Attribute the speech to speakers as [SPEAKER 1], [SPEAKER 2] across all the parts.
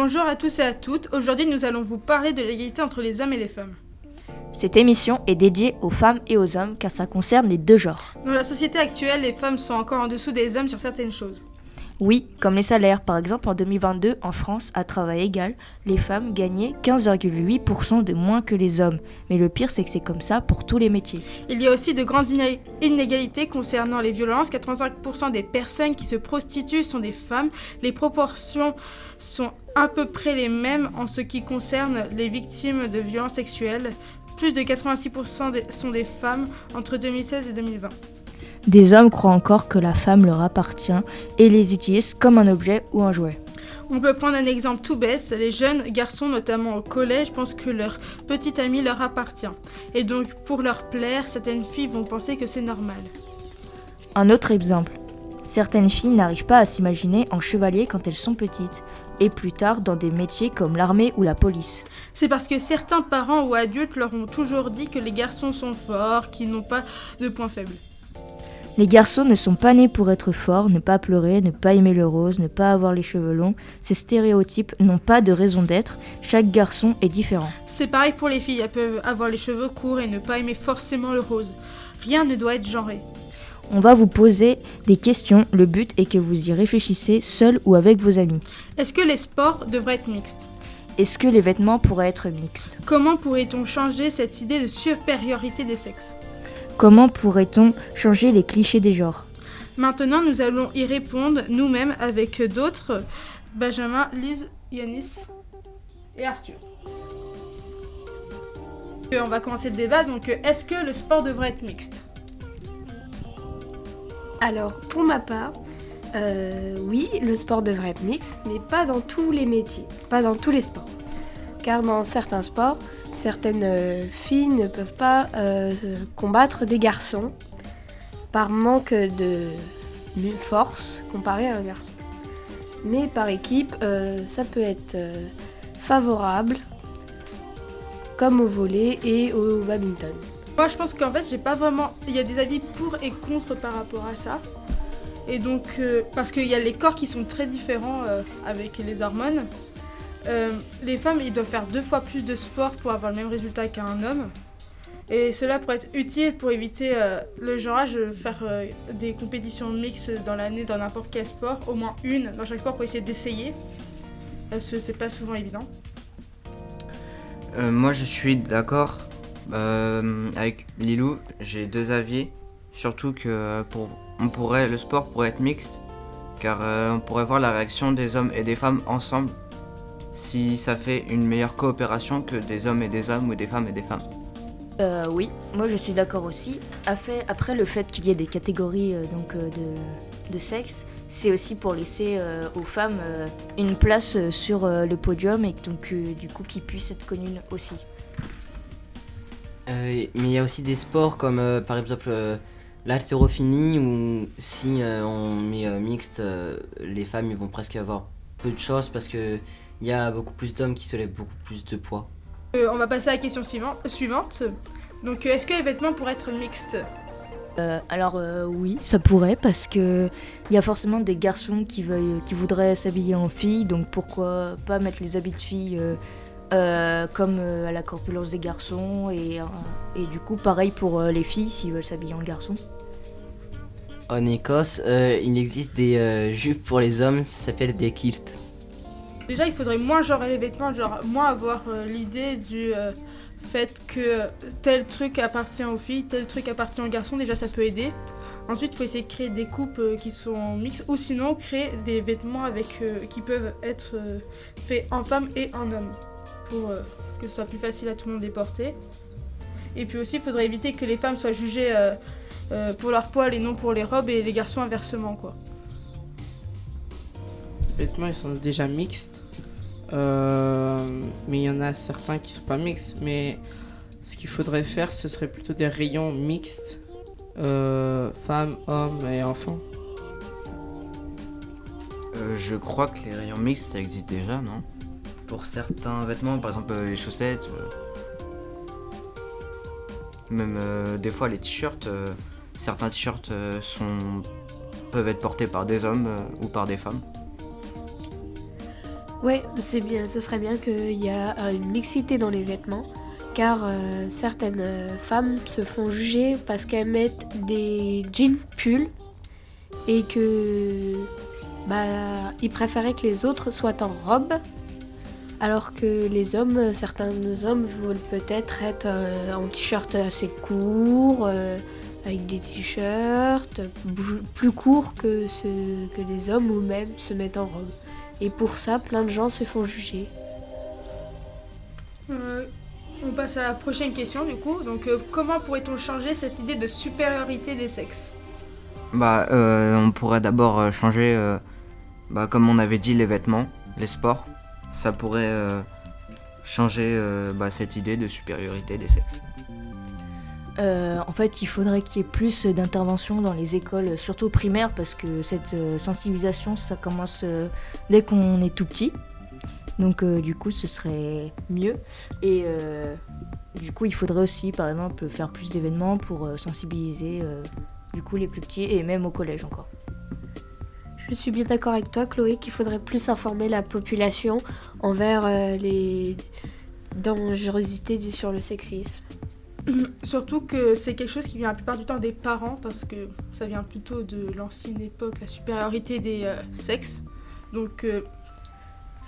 [SPEAKER 1] Bonjour à tous et à toutes. Aujourd'hui, nous allons vous parler de l'égalité entre les hommes et les femmes.
[SPEAKER 2] Cette émission est dédiée aux femmes et aux hommes car ça concerne les deux genres.
[SPEAKER 1] Dans la société actuelle, les femmes sont encore en dessous des hommes sur certaines choses.
[SPEAKER 2] Oui, comme les salaires. Par exemple, en 2022, en France, à travail égal, les femmes gagnaient 15,8% de moins que les hommes. Mais le pire, c'est que c'est comme ça pour tous les métiers.
[SPEAKER 1] Il y a aussi de grandes iné- inégalités concernant les violences. 85% des personnes qui se prostituent sont des femmes. Les proportions sont à peu près les mêmes en ce qui concerne les victimes de violences sexuelles. Plus de 86% des- sont des femmes entre 2016 et 2020.
[SPEAKER 2] Des hommes croient encore que la femme leur appartient et les utilisent comme un objet ou un jouet.
[SPEAKER 1] On peut prendre un exemple tout bête, les jeunes garçons, notamment au collège, pensent que leur petit ami leur appartient. Et donc, pour leur plaire, certaines filles vont penser que c'est normal.
[SPEAKER 2] Un autre exemple. Certaines filles n'arrivent pas à s'imaginer en chevalier quand elles sont petites, et plus tard dans des métiers comme l'armée ou la police.
[SPEAKER 1] C'est parce que certains parents ou adultes leur ont toujours dit que les garçons sont forts, qu'ils n'ont pas de points faibles.
[SPEAKER 2] Les garçons ne sont pas nés pour être forts, ne pas pleurer, ne pas aimer le rose, ne pas avoir les cheveux longs. Ces stéréotypes n'ont pas de raison d'être, chaque garçon est différent.
[SPEAKER 1] C'est pareil pour les filles, elles peuvent avoir les cheveux courts et ne pas aimer forcément le rose. Rien ne doit être genré.
[SPEAKER 2] On va vous poser des questions, le but est que vous y réfléchissez seul ou avec vos amis.
[SPEAKER 1] Est-ce que les sports devraient être mixtes?
[SPEAKER 2] Est-ce que les vêtements pourraient être mixtes?
[SPEAKER 1] Comment pourrait-on changer cette idée de supériorité des sexes?
[SPEAKER 2] Comment pourrait-on changer les clichés des genres?
[SPEAKER 1] Maintenant, nous allons y répondre nous-mêmes avec d'autres, Benjamin, Lise, Yanis et Arthur. Euh, On va commencer le débat, donc euh, est-ce que le sport devrait être mixte?
[SPEAKER 3] Alors, pour ma part, euh, oui, le sport devrait être mixte, mais pas dans tous les métiers, pas dans tous les sports. Car dans certains sports, certaines euh, filles ne peuvent pas euh, combattre des garçons par manque de force comparé à un garçon. Mais par équipe, euh, ça peut être favorable, comme au volet et au badminton.
[SPEAKER 1] Moi, je pense qu'en fait, j'ai pas vraiment. Il y a des avis pour et contre par rapport à ça. Et donc, parce qu'il y a les corps qui sont très différents avec les hormones. Euh, les femmes, ils doivent faire deux fois plus de sport pour avoir le même résultat qu'un homme. Et cela pourrait être utile pour éviter euh, le genrage, faire euh, des compétitions mixtes dans l'année dans n'importe quel sport, au moins une dans chaque sport pour essayer d'essayer. Parce que c'est pas souvent évident.
[SPEAKER 4] Euh, moi, je suis d'accord avec Lilou. J'ai deux avis. Surtout que pour, le sport pourrait être mixte, car on pourrait voir la réaction des hommes et des femmes ensemble si ça fait une meilleure coopération que des hommes et des hommes ou des femmes et des femmes.
[SPEAKER 2] Euh, oui, moi je suis d'accord aussi. Après, après, le fait qu'il y ait des catégories euh, donc, euh, de, de sexe, c'est aussi pour laisser euh, aux femmes euh, une place sur euh, le podium et donc euh, du coup qu'ils puissent être connues aussi.
[SPEAKER 5] Euh, mais il y a aussi des sports comme euh, par exemple euh, l'haltérophilie où si euh, on met euh, mixte, euh, les femmes ils vont presque avoir peu de choses parce que il y a beaucoup plus d'hommes qui se lèvent beaucoup plus de poids.
[SPEAKER 1] Euh, on va passer à la question suivante. suivante. Donc, euh, est-ce que les vêtements pourraient être mixtes?
[SPEAKER 2] Euh, alors euh, oui, ça pourrait parce que il y a forcément des garçons qui, veuillent, qui voudraient s'habiller en fille, donc pourquoi pas mettre les habits de fille euh, euh, comme euh, à la corpulence des garçons et, euh, et du coup pareil pour euh, les filles s'ils veulent s'habiller en garçon.
[SPEAKER 5] En Écosse, euh, il existe des euh, jupes pour les hommes, ça s'appelle des kilts.
[SPEAKER 1] Déjà, il faudrait moins genrer les vêtements, genre moins avoir euh, l'idée du euh, fait que tel truc appartient aux filles, tel truc appartient aux garçons. Déjà, ça peut aider. Ensuite, il faut essayer de créer des coupes euh, qui sont mixtes ou sinon créer des vêtements avec, qui peuvent être faits en femme et en homme pour que ce soit plus facile à tout le monde de porter. Et puis aussi, il faudrait éviter que les femmes soient jugées pour leur poil et non pour les robes et les garçons inversement, quoi.
[SPEAKER 6] Les vêtements ils sont déjà mixtes. Euh, mais il y en a certains qui sont pas mixtes. Mais ce qu'il faudrait faire, ce serait plutôt des rayons mixtes. euh, femmes, hommes et enfants.
[SPEAKER 4] Euh, je crois que les rayons mixtes, ça existe déjà, non? Pour certains vêtements, par exemple euh, les chaussettes, même des fois les t-shirts, certains t-shirts sont peuvent être portés par des hommes ou par des femmes.
[SPEAKER 3] Ouais, c'est bien, ce serait bien qu'il y ait euh, une mixité dans les vêtements, car euh, certaines euh, femmes se font juger parce qu'elles mettent des jeans pulls et que bah ils préféraient que les autres soient en robe, alors que les hommes, certains hommes veulent peut-être être en t-shirt assez court, avec des t-shirts plus courts que, ce, que les hommes ou même se mettent en robe. Et pour ça, plein de gens se font juger.
[SPEAKER 1] Euh, on passe à la prochaine question du coup. Donc euh, comment pourrait-on changer cette idée de supériorité des sexes?
[SPEAKER 4] Bah, euh, on pourrait d'abord changer, euh, bah, comme on avait dit, les vêtements, les sports. Ça pourrait euh, changer euh, bah, cette idée de supériorité des sexes.
[SPEAKER 2] Euh, en fait, il faudrait qu'il y ait plus d'intervention dans les écoles, surtout primaires, parce que cette euh, sensibilisation, ça commence euh, dès qu'on est tout petit. Donc, du coup, ce serait mieux. Et du coup, il faudrait aussi, par exemple, faire plus d'événements pour sensibiliser, du coup, les plus petits et même au collège encore.
[SPEAKER 3] Je suis bien d'accord avec toi, Chloé, qu'il faudrait plus informer la population envers les dangerosités sur le sexisme.
[SPEAKER 1] Surtout que c'est quelque chose qui vient la plupart du temps des parents parce que ça vient plutôt de l'ancienne époque, la supériorité des euh, sexes. Donc il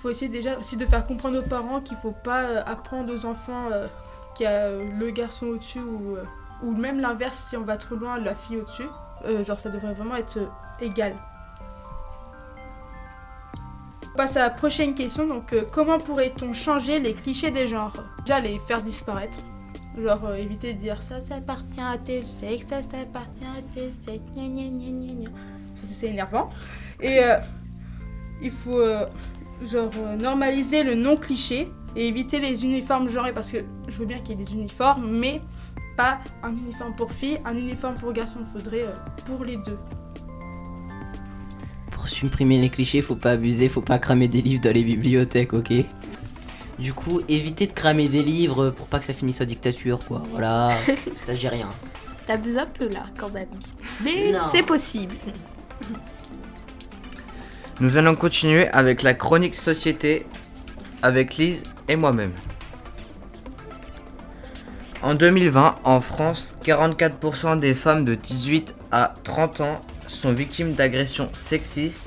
[SPEAKER 1] faut essayer déjà aussi de faire comprendre aux parents qu'il faut pas euh, apprendre aux enfants euh, qu'il y a euh, le garçon au-dessus ou, euh, ou même l'inverse si on va trop loin, la fille au-dessus. Euh, genre ça devrait vraiment être euh, égal. On passe à la prochaine question, donc euh, comment pourrait-on changer les clichés des genres? Déjà les faire disparaître. Genre euh, éviter de dire ça, ça appartient à tel sexe, ça, ça appartient à tel sexe, gna gna gna gna gna. C'est énervant. Et euh, il faut euh, genre normaliser le non cliché et éviter les uniformes genrés parce que je veux bien qu'il y ait des uniformes, mais pas un uniforme pour filles, un uniforme pour garçons. Il faudrait pour les deux.
[SPEAKER 5] Pour supprimer les clichés, faut pas abuser, faut pas cramer des livres dans les bibliothèques, ok? Du coup, évitez de cramer des livres pour pas que ça finisse en dictature, quoi. Voilà, ça j'ai rien.
[SPEAKER 3] T'abuses un peu là, quand même. Mais
[SPEAKER 5] Non.
[SPEAKER 3] c'est possible.
[SPEAKER 4] Nous allons continuer avec la chronique société avec Lise et moi-même. En 2020, en France, 44% des femmes de 18 à 30 ans sont victimes d'agressions sexistes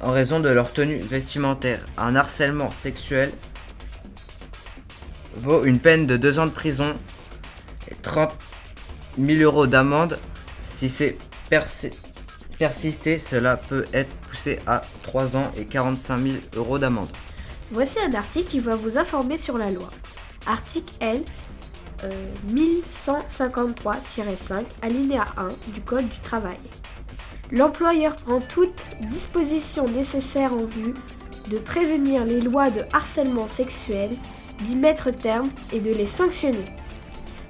[SPEAKER 4] en raison de leur tenue vestimentaire. Un harcèlement sexuel vaut une peine de 2 ans de prison et 30 000 euros d'amende si c'est persisté, cela peut être poussé à 3 ans et 45 000 euros d'amende.
[SPEAKER 3] Voici un article qui va vous informer sur la loi. Article L. euh, 1153-5 alinéa 1 du Code du travail. L'employeur prend toute disposition nécessaire en vue de prévenir les lois de harcèlement sexuel, d'y mettre terme et de les sanctionner.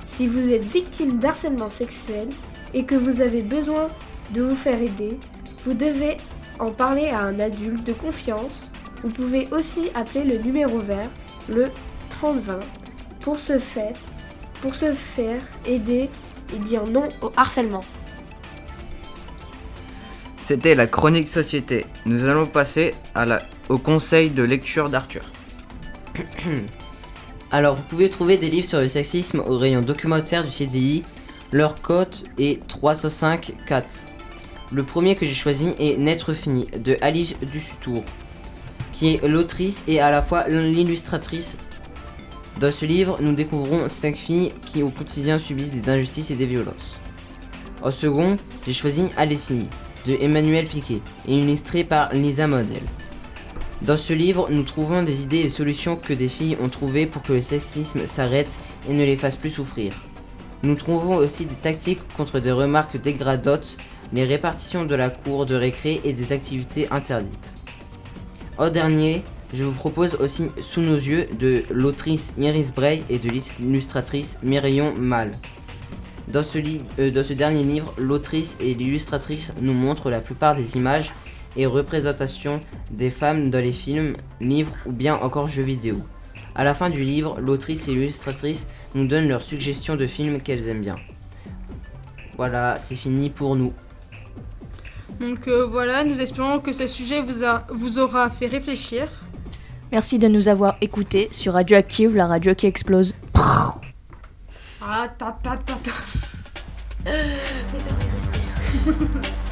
[SPEAKER 3] Si vous êtes victime d'harcèlement sexuel et que vous avez besoin de vous faire aider, vous devez en parler à un adulte de confiance vous pouvez aussi appeler le numéro vert, le 3020, pour se faire, pour se faire aider et dire non au harcèlement.
[SPEAKER 4] C'était la chronique société. Nous allons passer au conseil de lecture d'Arthur.
[SPEAKER 5] Alors, vous pouvez trouver des livres sur le sexisme au rayon documentaire du CDI. Leur cote est 305-4. Le premier que j'ai choisi est Naître fini de Alice Dussutour, qui est l'autrice et à la fois l'illustratrice. Dans ce livre, nous découvrons cinq filles qui au quotidien subissent des injustices et des violences. En second, j'ai choisi Allez filles de Emmanuel Piquet et illustré par Lisa Model. Dans ce livre, nous trouvons des idées et solutions que des filles ont trouvées pour que le sexisme s'arrête et ne les fasse plus souffrir. Nous trouvons aussi des tactiques contre des remarques dégradantes, les répartitions de la cour de récré et des activités interdites. En dernier, je vous propose aussi Sous nos yeux de l'autrice Iris Bray et de l'illustratrice Myrion Mal. Dans ce, euh, dans ce dernier livre, l'autrice et l'illustratrice nous montrent la plupart des images et représentations des femmes dans les films, livres ou bien encore jeux vidéo. À la fin du livre, l'autrice et l'illustratrice nous donnent leurs suggestions de films qu'elles aiment bien. Voilà, c'est fini pour nous.
[SPEAKER 1] Donc euh, voilà, nous espérons que ce sujet vous, a, vous aura fait réfléchir.
[SPEAKER 2] Merci de nous avoir écoutés sur Radioactive, la radio qui explose.
[SPEAKER 1] Ah, ta ta ta ta.
[SPEAKER 2] Les oreilles respirent.